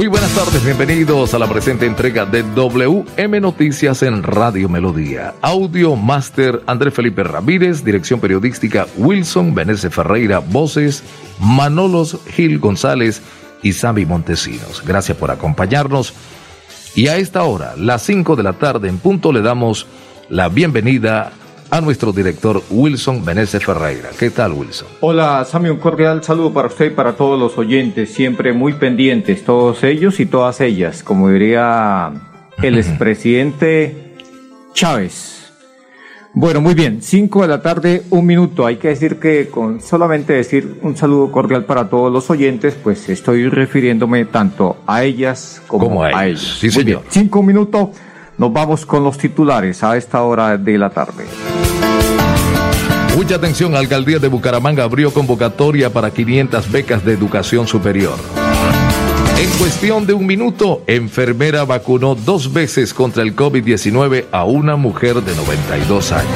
Muy buenas tardes, bienvenidos a la presente entrega de WM Noticias en Radio Melodía. Audio Master Andrés Felipe Ramírez, dirección periodística Wilson Benese Ferreira, voces Manolos Gil González y Sammy Montesinos. Gracias por acompañarnos. Y a esta hora, las 5 de la tarde en punto, le damos la bienvenida a nuestro director Wilson Benese Ferreira. ¿Qué tal, Wilson? Hola, Sammy, un cordial saludo para usted y para todos los oyentes, siempre muy pendientes, todos ellos y todas ellas, como diría el expresidente Chávez. Bueno, muy bien, 5 de la tarde, un minuto. Hay que decir que con solamente decir un saludo cordial para todos los oyentes, pues estoy refiriéndome tanto a ellas como, a, ellos. Sí, señor. Cinco minutos, nos vamos con los titulares a esta hora de la tarde. Mucha atención, Alcaldía de Bucaramanga abrió convocatoria para 500 becas de educación superior. En cuestión de un minuto, enfermera vacunó dos veces contra el COVID-19 a una mujer de 92 años.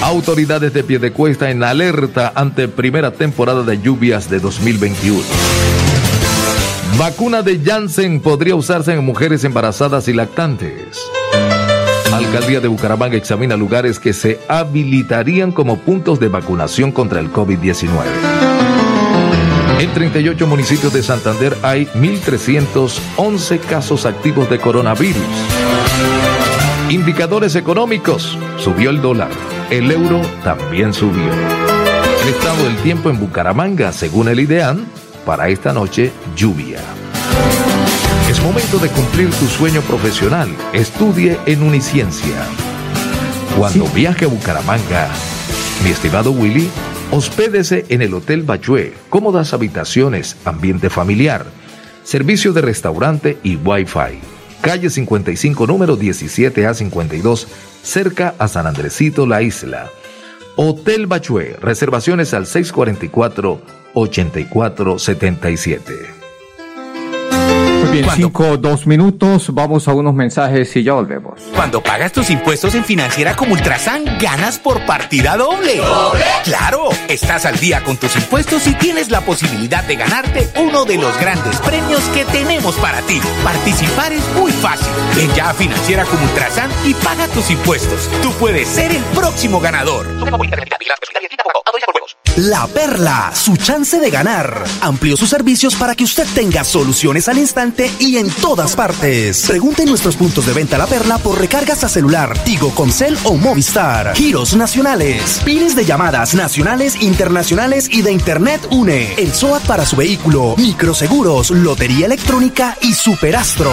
Autoridades de Piedecuesta en alerta ante primera temporada de lluvias de 2021. Vacuna de Janssen podría usarse en mujeres embarazadas y lactantes. Alcaldía de Bucaramanga examina lugares que se habilitarían como puntos de vacunación contra el COVID-19. En 38 municipios de Santander hay 1.311 casos activos de coronavirus. Indicadores económicos. Subió el dólar. El euro también subió. El estado del tiempo en Bucaramanga, según el IDEAN, para esta noche, lluvia. Es momento de cumplir tu sueño profesional. Estudie en Uniciencia. Cuando viaje a Bucaramanga, mi estimado Willy, hospédese en el Hotel Bachué, cómodas habitaciones, ambiente familiar, servicio de restaurante y Wi-Fi. Calle 55, número 17 a 52, cerca a San Andresito, la isla. Hotel Bachué, reservaciones al 644-8477. Muy bien, cinco, dos minutos, vamos a unos mensajes y ya volvemos. Cuando pagas tus impuestos en Financiera como Ultrasan, ganas por partida doble. Claro, estás al día con tus impuestos y tienes la posibilidad de ganarte uno de los grandes premios que tenemos para ti. Participar es muy fácil. Ven ya a Financiera como Ultrasan y paga tus impuestos. Tú puedes ser el próximo ganador. La Perla, su chance de ganar. Amplió sus servicios para que usted tenga soluciones al instante y en todas partes. Pregunte en nuestros puntos de venta La Perla por recargas a celular, Tigo, Concel o Movistar. Giros nacionales, pines de llamadas nacionales, internacionales y de Internet UNE. El SOAT para su vehículo, microseguros, lotería electrónica y superastro.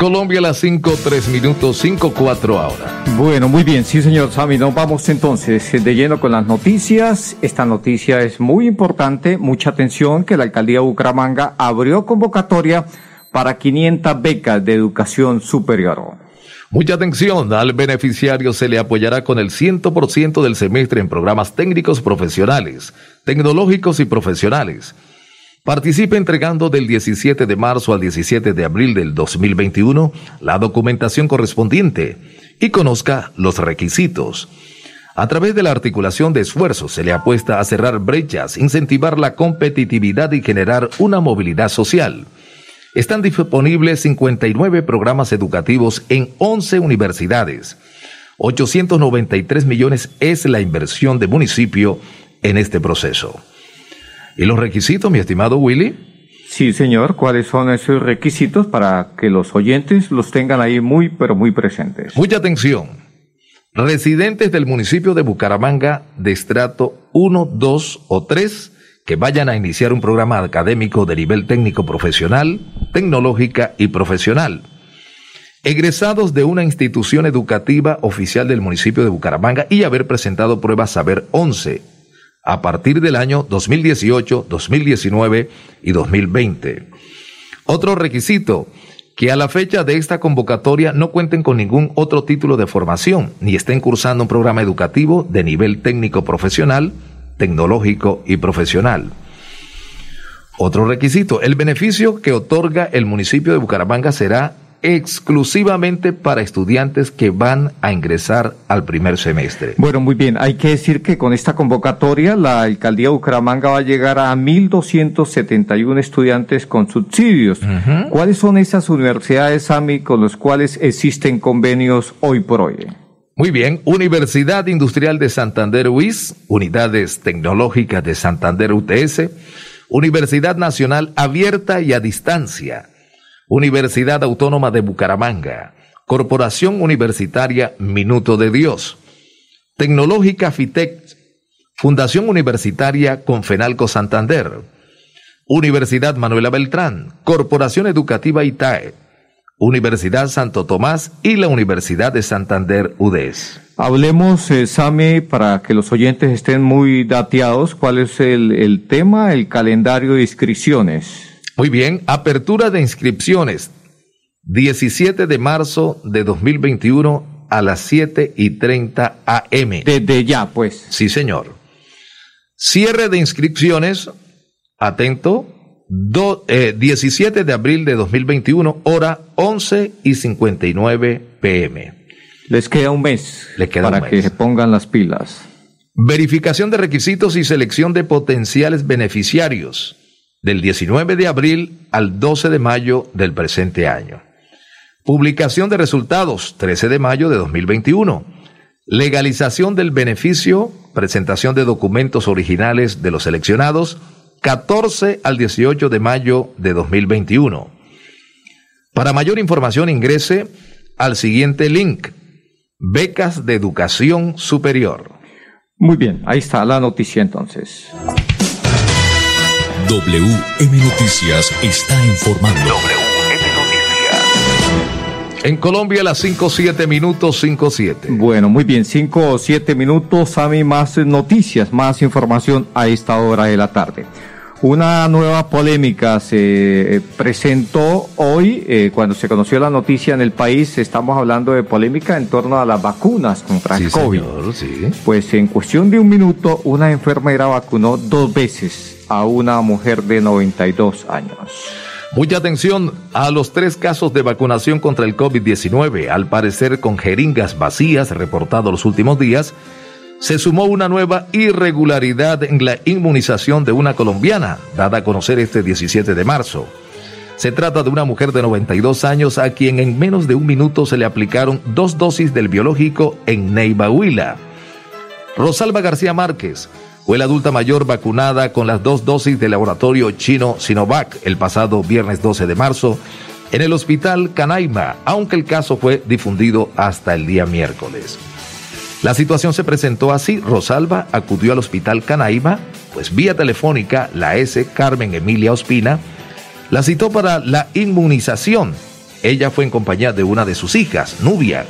Colombia a las 5, 3 minutos, 5, 4 ahora. Bueno, muy bien, sí señor Sammy, nos vamos entonces de lleno con las noticias. Esta noticia es muy importante, mucha atención que la alcaldía de Bucaramanga abrió convocatoria para 500 becas de educación superior. Mucha atención, al beneficiario se le apoyará con el 100% del semestre en programas técnicos profesionales, tecnológicos y profesionales. Participe entregando del 17 de marzo al 17 de abril del 2021 la documentación correspondiente y conozca los requisitos. A través de la articulación de esfuerzos se le apuesta a cerrar brechas, incentivar la competitividad y generar una movilidad social. Están disponibles 59 programas educativos en 11 universidades. 893 millones es la inversión de municipio en este proceso. ¿Y los requisitos, mi estimado Willy? Sí, señor. ¿Cuáles son esos requisitos para que los oyentes los tengan ahí muy, pero muy presentes? Mucha atención. Residentes del municipio de Bucaramanga de estrato 1, 2 o 3 que vayan a iniciar un programa académico de nivel técnico profesional, tecnológica y profesional. Egresados de una institución educativa oficial del municipio de Bucaramanga y haber presentado pruebas Saber 11 a partir del año 2018, 2019 y 2020. Otro requisito, que a la fecha de esta convocatoria no cuenten con ningún otro título de formación, ni estén cursando un programa educativo de nivel técnico profesional, tecnológico y profesional. Otro requisito, el beneficio que otorga el municipio de Bucaramanga será exclusivamente para estudiantes que van a ingresar al primer semestre. Bueno, muy bien. Hay que decir que con esta convocatoria la alcaldía de Bucaramanga va a llegar a 1.271 estudiantes con subsidios. ¿Cuáles son esas universidades, Sami, con las cuales existen convenios hoy por hoy? Muy bien, Universidad Industrial de Santander UIS, Unidades Tecnológicas de Santander UTS, Universidad Nacional Abierta y a Distancia, Universidad Autónoma de Bucaramanga, Corporación Universitaria Minuto de Dios, Tecnológica FITEC, Fundación Universitaria Confenalco Santander, Universidad Manuela Beltrán, Corporación Educativa ITAE, Universidad Santo Tomás y la Universidad de Santander UDES. Hablemos, eh, Sami, para que los oyentes estén muy dateados, cuál es el, el tema, el calendario de inscripciones. Muy bien, apertura de inscripciones 17 de marzo de 2021 a las 7 y 30 AM. Desde ya, pues. Sí, señor. Cierre de inscripciones, atento, 17 eh, de abril de 2021, hora 11 y 59 pm. Les queda un mes para que se pongan las pilas. Verificación de requisitos y selección de potenciales beneficiarios del 19 de abril al 12 de mayo del presente año. Publicación de resultados 13 de mayo de 2021. Legalización del beneficio, presentación de documentos originales de los seleccionados 14 al 18 de mayo de 2021. Para mayor información ingrese al siguiente link, becas de educación superior. Muy bien, ahí está la noticia entonces. WM Noticias está informando. WM Noticias. En Colombia las 5 7 minutos 5 7. Bueno, muy bien, 5 o 7 minutos, a mí más noticias, más información a esta hora de la tarde. Una nueva polémica se eh, presentó hoy eh, cuando se conoció la noticia en el país. Estamos hablando de polémica en torno a las vacunas contra el COVID. Pues en cuestión de un minuto, una enfermera vacunó dos veces a una mujer de 92 años. Mucha atención a los tres casos de vacunación contra el COVID-19, al parecer con jeringas vacías reportados los últimos días se sumó una nueva irregularidad en la inmunización de una colombiana, dada a conocer este 17 de marzo. Se trata de una mujer de 92 años a quien en menos de un minuto se le aplicaron dos dosis del biológico en Neiva Huila. Rosalba García Márquez fue la adulta mayor vacunada con las dos dosis del laboratorio chino Sinovac el pasado viernes 12 de marzo en el hospital Canaima, aunque el caso fue difundido hasta el día miércoles. La situación se presentó así. Rosalba acudió al hospital Canaima, pues vía telefónica la S. Carmen Emilia Ospina la citó para la inmunización. Ella fue en compañía de una de sus hijas, Nubia,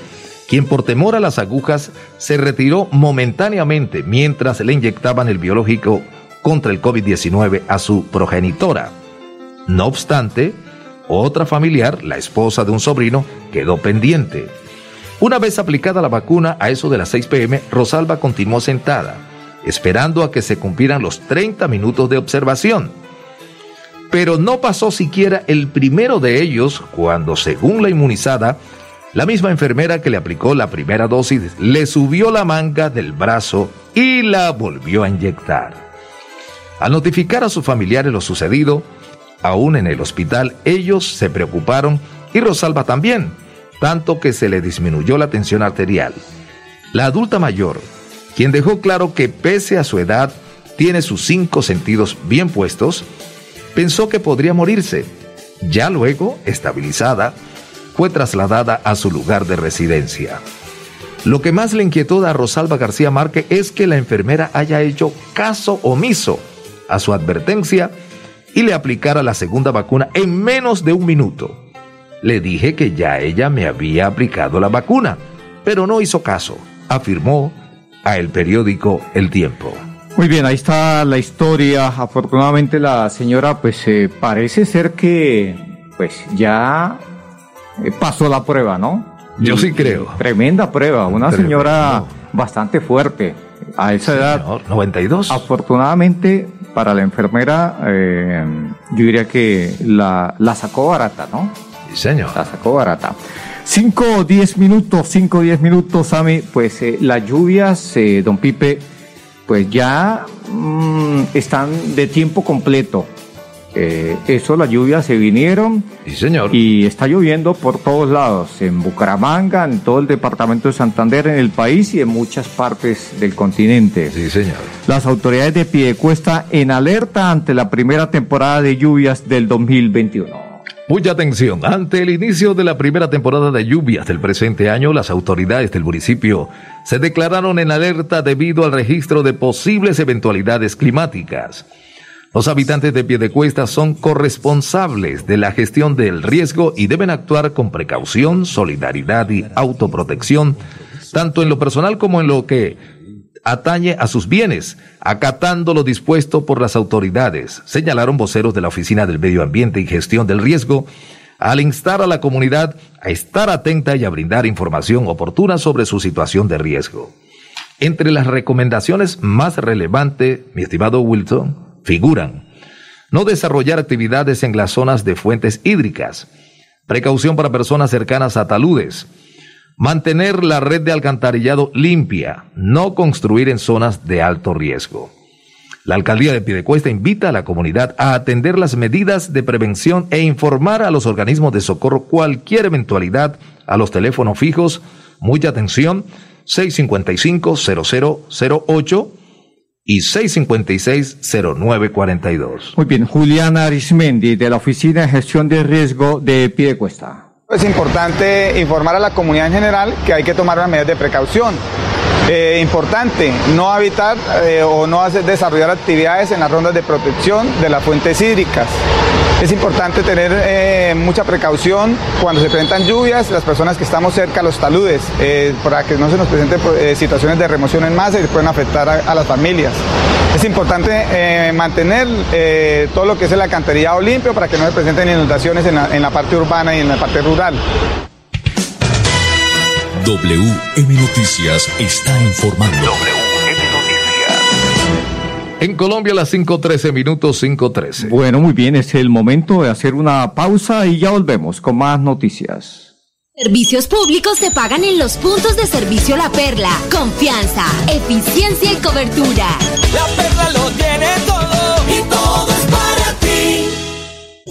quien por temor a las agujas se retiró momentáneamente mientras le inyectaban el biológico contra el COVID-19 a su progenitora. No obstante, otra familiar, la esposa de un sobrino, quedó pendiente. Una vez aplicada la vacuna a eso de las 6 pm, Rosalba continuó sentada, esperando a que se cumplieran los 30 minutos de observación. Pero no pasó siquiera el primero de ellos cuando, según la inmunizada, la misma enfermera que le aplicó la primera dosis le subió la manga del brazo y la volvió a inyectar. Al notificar a sus familiares lo sucedido, aún en el hospital, ellos se preocuparon y Rosalba también tanto que se le disminuyó la tensión arterial. La adulta mayor, quien dejó claro que pese a su edad tiene sus cinco sentidos bien puestos, pensó que podría morirse. Ya luego, estabilizada, fue trasladada a su lugar de residencia. Lo que más le inquietó a Rosalba García Márquez es que la enfermera haya hecho caso omiso a su advertencia y le aplicara la segunda vacuna en menos de un minuto. Le dije que ya ella me había aplicado la vacuna, pero no hizo caso, afirmó a el periódico El Tiempo. Muy bien, ahí está la historia. Afortunadamente la señora pues eh, parece ser que pues ya eh, pasó la prueba, ¿no? Yo sí creo. Tremenda prueba, una señora bastante fuerte. A esa edad. 92. Afortunadamente para la enfermera, eh, yo diría que la, la sacó barata, ¿no? Sí, señor. La sacó barata. 5 o 10 minutos, 5 o 10 minutos, Sami. Pues eh, las lluvias, eh, don Pipe, pues ya mm, están de tiempo completo. Eh, eso, las lluvias se vinieron. Sí, señor. Y está lloviendo por todos lados, en Bucaramanga, en todo el departamento de Santander, en el país y en muchas partes del continente. Sí, señor. Las autoridades de Piedecuesta en alerta ante la primera temporada de lluvias del 2021. Mucha atención. Ante el inicio de la primera temporada de lluvias del presente año, las autoridades del municipio se declararon en alerta debido al registro de posibles eventualidades climáticas. Los habitantes de Piedecuesta son corresponsables de la gestión del riesgo y deben actuar con precaución, solidaridad y autoprotección, tanto en lo personal como en lo que atañe a sus bienes, acatando lo dispuesto por las autoridades, señalaron voceros de la Oficina del Medio Ambiente y Gestión del Riesgo, al instar a la comunidad a estar atenta y a brindar información oportuna sobre su situación de riesgo. Entre las recomendaciones más relevantes, mi estimado Wilton, figuran no desarrollar actividades en las zonas de fuentes hídricas, precaución para personas cercanas a taludes, mantener la red de alcantarillado limpia, no construir en zonas de alto riesgo. La alcaldía de Piedecuesta invita a la comunidad a atender las medidas de prevención e informar a los organismos de socorro cualquier eventualidad a los teléfonos fijos. Mucha atención, 655-0008 y 656-0942. Muy bien, Juliana Arismendi de la Oficina de Gestión de Riesgo de Piedecuesta. Es importante informar a la comunidad en general que hay que tomar las medidas de precaución. Eh, importante, no habitar eh, o no hacer, desarrollar actividades en las rondas de protección de las fuentes hídricas. Es importante tener eh, mucha precaución cuando se presentan lluvias, las personas que estamos cerca a los taludes, para que no se nos presenten situaciones de remoción en masa y pueden afectar a, las familias. Es importante mantener todo lo que es el alcantarillado limpio para que no se presenten inundaciones en la parte urbana y en la parte rural. WM Noticias está informando. WM Noticias. En Colombia las 5.13 minutos 5.13. Bueno, muy bien, es el momento de hacer una pausa y ya volvemos con más noticias. Servicios públicos se pagan en los puntos de servicio La Perla. Confianza, eficiencia y cobertura. La Perla lo tiene todo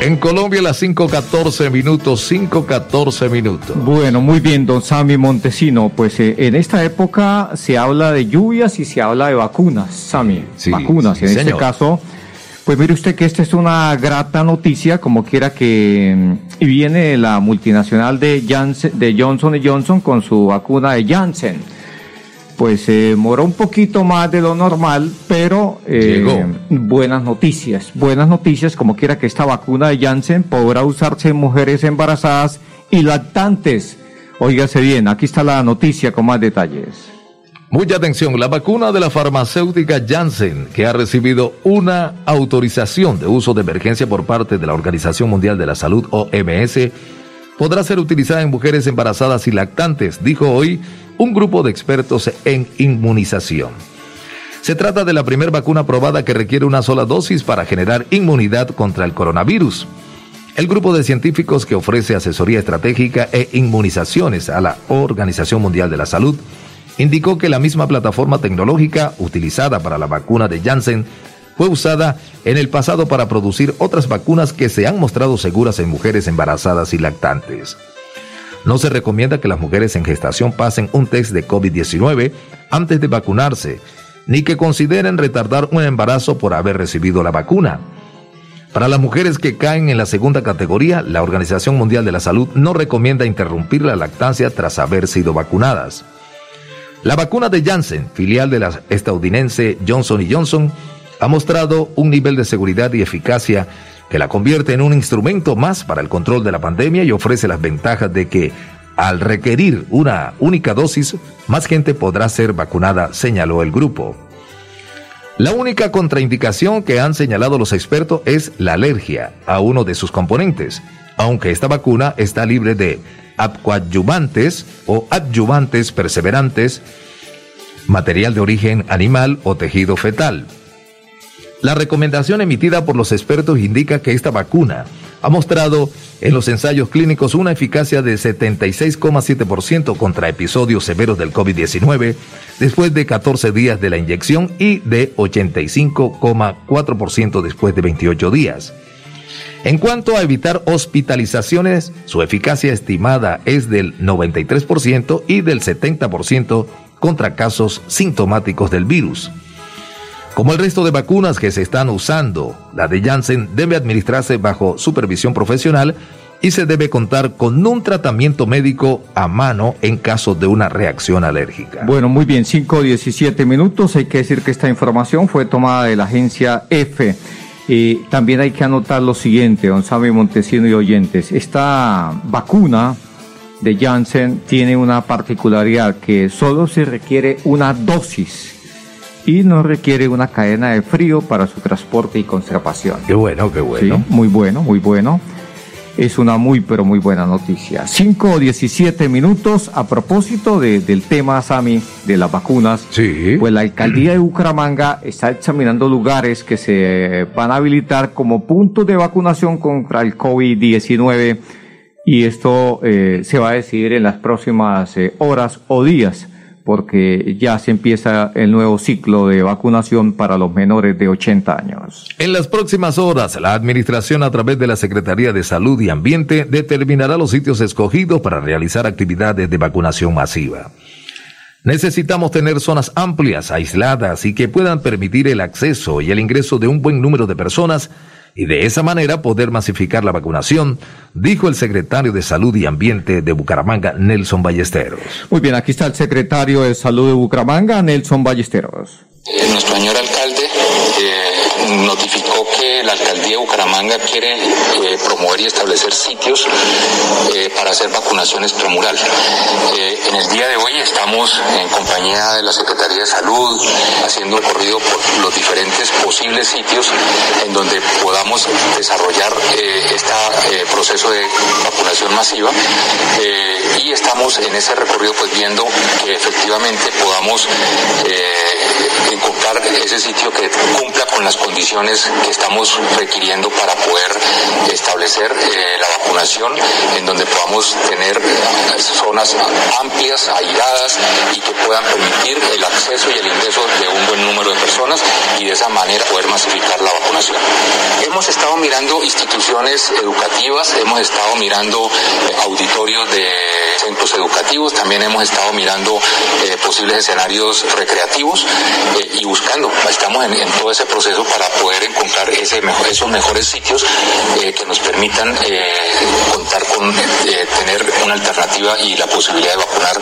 En Colombia las 5.14 minutos, 5.14 minutos. Bueno, muy bien, don Sammy Montesino. Pues eh, en esta época se habla de lluvias y se habla de vacunas, Sammy. Sí, vacunas. sí, en este caso, pues mire usted que esta es una grata noticia, como quiera que mm, y viene la multinacional de, Janssen, de Johnson Johnson con su vacuna de Janssen. Pues se demoró un poquito más de lo normal, pero eh, Llegó. buenas noticias. Buenas noticias, como quiera que esta vacuna de Janssen podrá usarse en mujeres embarazadas y lactantes. Óigase bien, aquí está la noticia con más detalles. Mucha atención, la vacuna de la farmacéutica Janssen, que ha recibido una autorización de uso de emergencia por parte de la Organización Mundial de la Salud OMS, podrá ser utilizada en mujeres embarazadas y lactantes, dijo hoy un grupo de expertos en inmunización. Se trata de la primera vacuna probada que requiere una sola dosis para generar inmunidad contra el coronavirus. El grupo de científicos que ofrece asesoría estratégica e inmunizaciones a la Organización Mundial de la Salud indicó que la misma plataforma tecnológica utilizada para la vacuna de Janssen fue usada en el pasado para producir otras vacunas que se han mostrado seguras en mujeres embarazadas y lactantes. No se recomienda que las mujeres en gestación pasen un test de COVID-19 antes de vacunarse, ni que consideren retardar un embarazo por haber recibido la vacuna. Para las mujeres que caen en la segunda categoría, la Organización Mundial de la Salud no recomienda interrumpir la lactancia tras haber sido vacunadas. La vacuna de Janssen, filial de la estadounidense Johnson Johnson, ha mostrado un nivel de seguridad y eficacia que la convierte en un instrumento más para el control de la pandemia y ofrece las ventajas de que al requerir una única dosis, más gente podrá ser vacunada, señaló el grupo. La única contraindicación que han señalado los expertos es la alergia a uno de sus componentes, aunque esta vacuna está libre de coadyuvantes o adyuvantes perseverantes, material de origen animal o tejido fetal. La recomendación emitida por los expertos indica que esta vacuna ha mostrado en los ensayos clínicos una eficacia de 76,7% contra episodios severos del COVID-19 después de 14 días de la inyección y de 85,4% después de 28 días. En cuanto a evitar hospitalizaciones, su eficacia estimada es del 93% y del 70% contra casos sintomáticos del virus. Como el resto de vacunas que se están usando, la de Janssen debe administrarse bajo supervisión profesional y se debe contar con un tratamiento médico a mano en caso de una reacción alérgica. Bueno, muy bien, 5 17 minutos. Hay que decir que esta información fue tomada de la agencia F. Y también hay que anotar lo siguiente, Sammy Montesino y oyentes. Esta vacuna de Janssen tiene una particularidad que solo se requiere una dosis y no requiere una cadena de frío para su transporte y conservación. Qué bueno, qué bueno. muy bueno, muy bueno. Es una muy, pero muy buena noticia. 5 o 17 minutos a propósito del tema, Sami, de las vacunas. Sí. Pues la alcaldía de Bucaramanga está examinando lugares que se van a habilitar como puntos de vacunación contra el COVID-19 y esto eh, se va a decidir en las próximas eh, horas o días porque ya se empieza el nuevo ciclo de vacunación para los menores de 80 años. En las próximas horas, la Administración a través de la Secretaría de Salud y Ambiente determinará los sitios escogidos para realizar actividades de vacunación masiva. Necesitamos tener zonas amplias, aisladas y que puedan permitir el acceso y el ingreso de un buen número de personas y de esa manera poder masificar la vacunación, dijo el secretario de Salud y Ambiente de Bucaramanga, Nelson Ballesteros. Muy bien, aquí está el secretario de Salud de Bucaramanga, Nelson Ballesteros. Eh, nuestro señor alcalde eh, notificó la alcaldía de Bucaramanga quiere eh, promover y establecer sitios para hacer vacunación extramural. en el día de hoy estamos en compañía de la Secretaría de Salud haciendo un corrido por los diferentes posibles sitios en donde podamos desarrollar este proceso de vacunación masiva y estamos en ese recorrido pues viendo que efectivamente podamos encontrar ese sitio que cumpla con las condiciones que estamos requiriendo para poder establecer eh, la vacunación, en donde podamos tener eh, zonas amplias, aisladas y que puedan permitir el acceso y el ingreso de un buen número de personas y de esa manera poder masificar la vacunación. Hemos estado mirando instituciones educativas, hemos estado mirando eh, auditorios de centros educativos, también hemos estado mirando posibles escenarios recreativos y buscando. Estamos en, todo ese proceso para poder encontrar ese mejor, esos mejores sitios eh, que nos permitan eh, contar con eh, tener una alternativa y la posibilidad de vacunar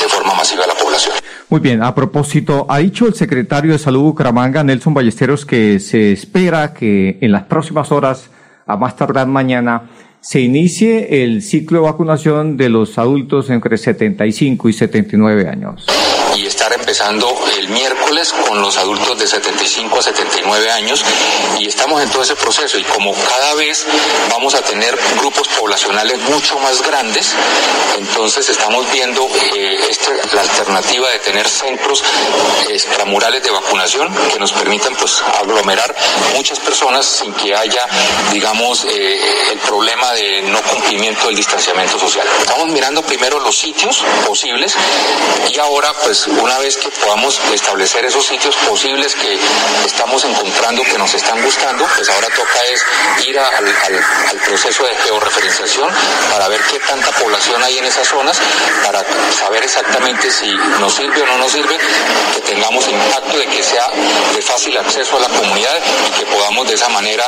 de forma masiva a la población. Muy bien, a propósito, ha dicho el secretario de Salud Bucaramanga, Nelson Ballesteros, que se espera que en las próximas horas, a más tardar mañana, se inicie el ciclo de vacunación de los adultos entre 75 y 79 años. Y estar en empezando el miércoles con los adultos de 75 a 79 años y estamos en todo ese proceso y como cada vez vamos a tener grupos poblacionales mucho más grandes, entonces estamos viendo eh, este, la alternativa de tener centros extramurales de vacunación que nos permitan pues aglomerar muchas personas sin que haya, digamos, eh, el problema de no cumplimiento del distanciamiento social. Estamos mirando primero los sitios posibles y ahora pues una vez que podamos establecer esos sitios posibles que estamos encontrando que nos están gustando, pues ahora toca es ir al, proceso de georreferenciación para ver qué tanta población hay en esas zonas, para saber exactamente si nos sirve o no nos sirve, que tengamos impacto de que sea de fácil acceso a la comunidad y que podamos de esa manera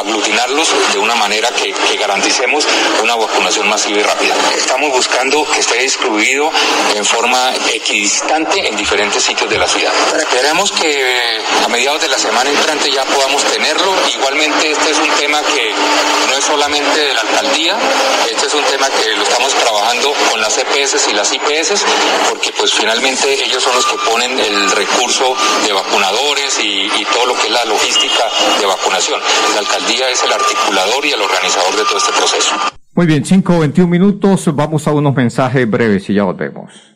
aglutinarlos de una manera que, que garanticemos una vacunación masiva y rápida. Estamos buscando que esté distribuido en forma equidistante en diferentes sitios de la ciudad. Esperemos que a mediados de la semana entrante ya podamos tenerlo. Igualmente este es un tema que no es solamente de la alcaldía, este es un tema que lo estamos trabajando con las EPS y las IPS, porque pues finalmente ellos son los que ponen el recurso de vacunadores y, y todo lo que es la logística de vacunación. La alcaldía es el articulador y el organizador de todo este proceso. Muy bien, 5 21 minutos. Vamos a unos mensajes breves y ya volvemos.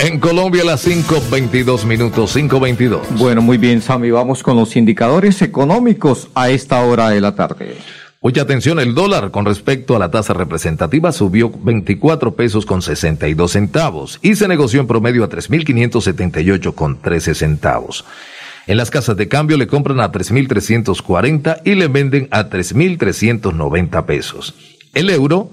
En Colombia las 5.22 minutos, 5.22. Bueno, muy bien, Sammy. Vamos con los indicadores económicos a esta hora de la tarde. Mucha atención, el dólar con respecto a la tasa representativa subió 24 pesos con 62 centavos y se negoció en promedio a 3.578 con 13 centavos. En las casas de cambio le compran a 3.340 y le venden a 3.390 pesos. El euro,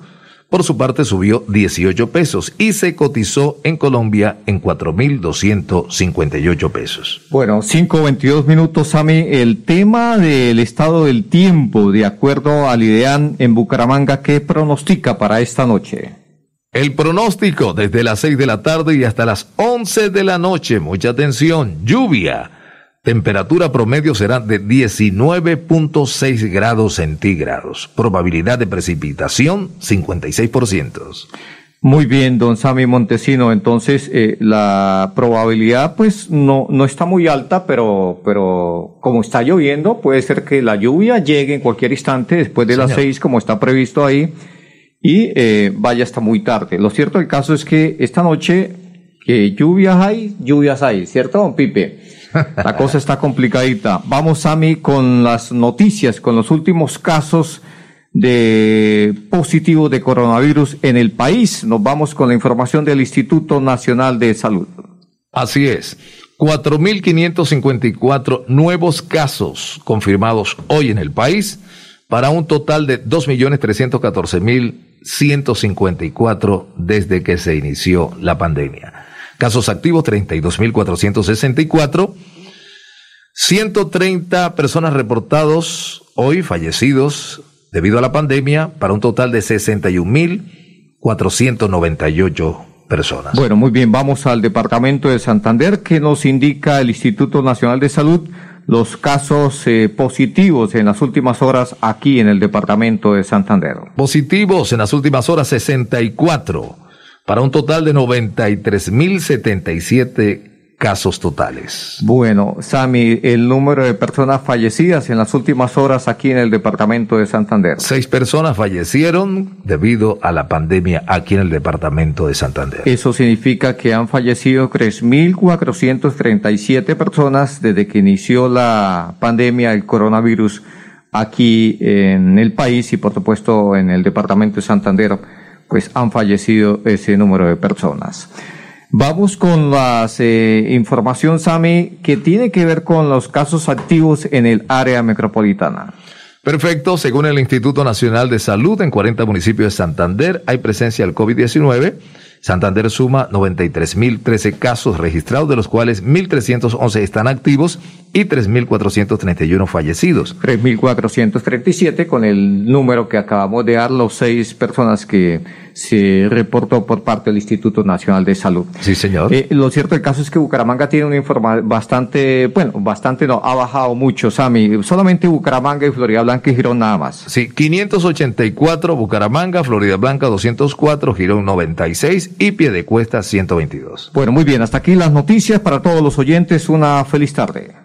por su parte, subió 18 pesos y se cotizó en Colombia en 4.258 pesos. Bueno, 5.22 minutos, Sammy. El tema del estado del tiempo, de acuerdo al IDEAN en Bucaramanga, ¿qué pronostica para esta noche? El pronóstico desde las 6 de la tarde y hasta las 11 de la noche. Mucha atención. Lluvia. Temperatura promedio será de 19.6 grados centígrados. Probabilidad de precipitación 56%. Muy bien, don Sammy Montesino. Entonces, eh, la probabilidad, pues, no, no está muy alta, pero, pero como está lloviendo, puede ser que la lluvia llegue en cualquier instante después de las seis, como está previsto ahí, y eh, vaya hasta muy tarde. Lo cierto del caso es que esta noche, que lluvias hay, lluvias hay, ¿cierto, don Pipe? La cosa está complicadita. Vamos, Sammy, con las noticias, con los últimos casos de positivos de coronavirus en el país. Nos vamos con la información del Instituto Nacional de Salud. Así es. 4.554 nuevos casos confirmados hoy en el país para un total de 2.314.154 desde que se inició la pandemia. Casos activos 32.464. 130 personas reportados hoy fallecidos debido a la pandemia para un total de 61.498 personas. Bueno, muy bien, vamos al departamento de Santander que nos indica el Instituto Nacional de Salud los casos eh, positivos en las últimas horas aquí en el departamento de Santander. Positivos en las últimas horas 64 para un total de 93.077 casos totales. Bueno, Sami, el número de personas fallecidas en las últimas horas aquí en el departamento de Santander. Seis personas fallecieron debido a la pandemia aquí en el departamento de Santander. Eso significa que han fallecido 3.437 personas desde que inició la pandemia del coronavirus aquí en el país y por supuesto en el departamento de Santander, pues han fallecido ese número de personas. Vamos con la eh, información, Sami, que tiene que ver con los casos activos en el área metropolitana. Perfecto, según el Instituto Nacional de Salud, en 40 municipios de Santander hay presencia del COVID-19 Santander suma 93.013 casos registrados, de los cuales 1.311 están activos y 3.431 fallecidos. 3.437 con el número que acabamos de dar, los seis personas que se reportó por parte del Instituto Nacional de Salud. Sí, señor. Eh, lo cierto del caso es que Bucaramanga tiene una información bastante, bueno, bastante no, ha bajado mucho, Sami. Solamente Bucaramanga y Florida Blanca y Girón nada más. Sí, 584 Bucaramanga, Florida Blanca 204, Girón 96 y Piedecuesta 122. Bueno, muy bien, hasta aquí las noticias para todos los oyentes. Una feliz tarde.